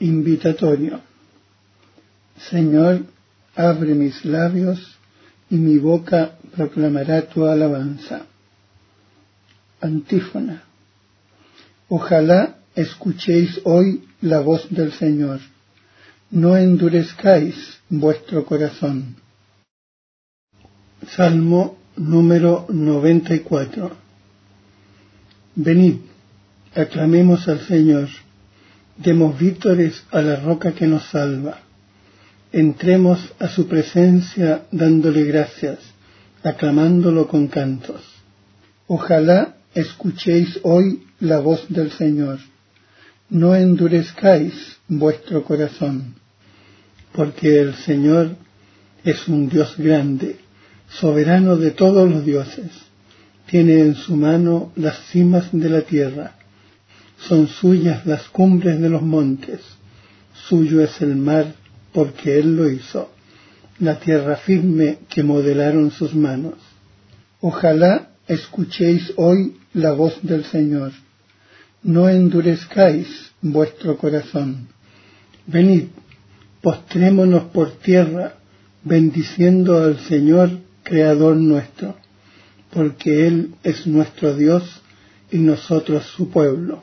Invitatorio. Señor, abre mis labios y mi boca proclamará tu alabanza. Antífona. Ojalá escuchéis hoy la voz del Señor. No endurezcáis vuestro corazón. Salmo número 94. Venid, aclamemos al Señor Demos vítores a la roca que nos salva. Entremos a su presencia dándole gracias, aclamándolo con cantos. Ojalá escuchéis hoy la voz del Señor. No endurezcáis vuestro corazón, porque el Señor es un Dios grande, soberano de todos los dioses. Tiene en su mano las cimas de la tierra son suyas las cumbres de los montes, suyo es el mar, porque él lo hizo, la tierra firme que modelaron sus manos. Ojalá escuchéis hoy la voz del Señor. No endurezcáis vuestro corazón. Venid, postrémonos por tierra, bendiciendo al Señor, Creador nuestro, porque Él es nuestro Dios y nosotros su pueblo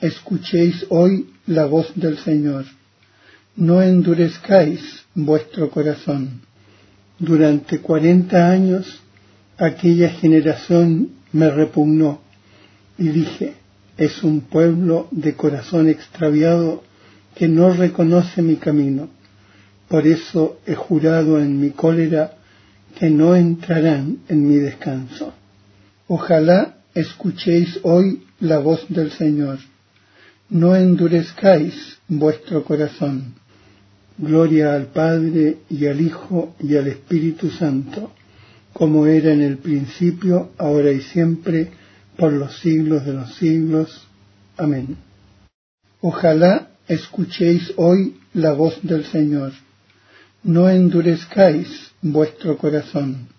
escuchéis hoy la voz del Señor. No endurezcáis vuestro corazón. Durante cuarenta años aquella generación me repugnó y dije, es un pueblo de corazón extraviado que no reconoce mi camino. Por eso he jurado en mi cólera que no entrarán en mi descanso. Ojalá escuchéis hoy la voz del Señor no endurezcáis vuestro corazón. Gloria al Padre y al Hijo y al Espíritu Santo, como era en el principio, ahora y siempre, por los siglos de los siglos. Amén. Ojalá escuchéis hoy la voz del Señor. No endurezcáis vuestro corazón